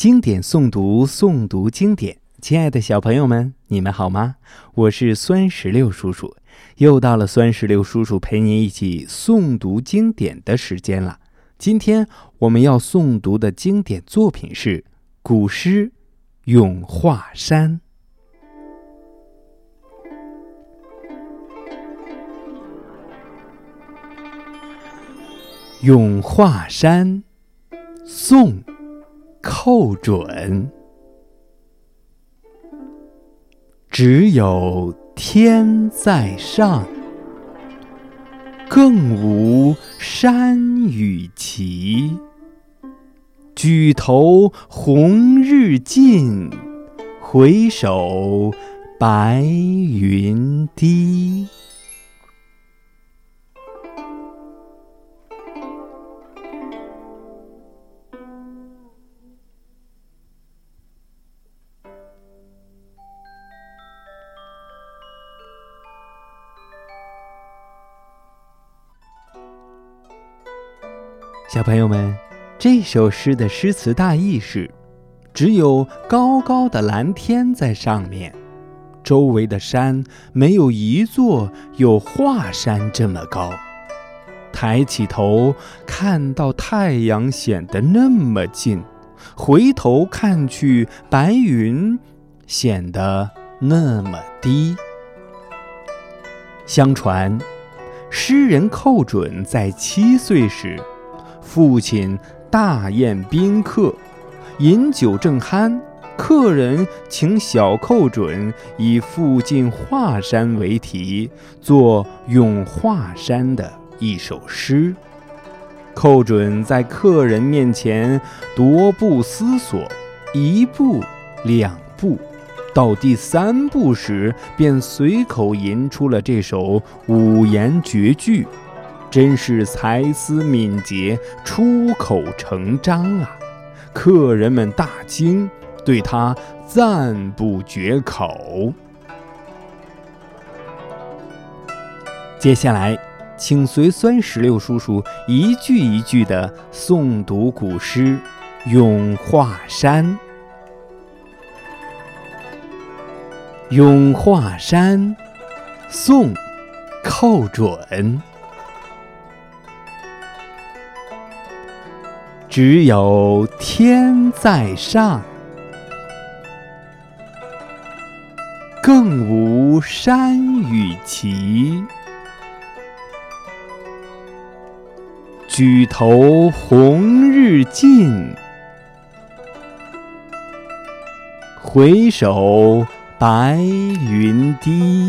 经典诵读，诵读经典。亲爱的小朋友们，你们好吗？我是酸石榴叔叔，又到了酸石榴叔叔陪您一起诵读经典的时间了。今天我们要诵读的经典作品是古诗《咏华山》。《咏华山》，宋·寇准。只有天在上，更无山与齐。举头红日近，回首白云低。小朋友们，这首诗的诗词大意是：只有高高的蓝天在上面，周围的山没有一座有华山这么高。抬起头看到太阳显得那么近，回头看去白云显得那么低。相传，诗人寇准在七岁时。父亲大宴宾客，饮酒正酣，客人请小寇准以附近华山为题，作《咏华山》的一首诗。寇准在客人面前踱步思索，一步两步，到第三步时，便随口吟出了这首五言绝句。真是才思敏捷，出口成章啊！客人们大惊，对他赞不绝口。接下来，请随酸石榴叔叔一句一句的诵读古诗《咏华山》。《咏华山》，宋·寇准。只有天在上，更无山与齐。举头红日近，回首白云低。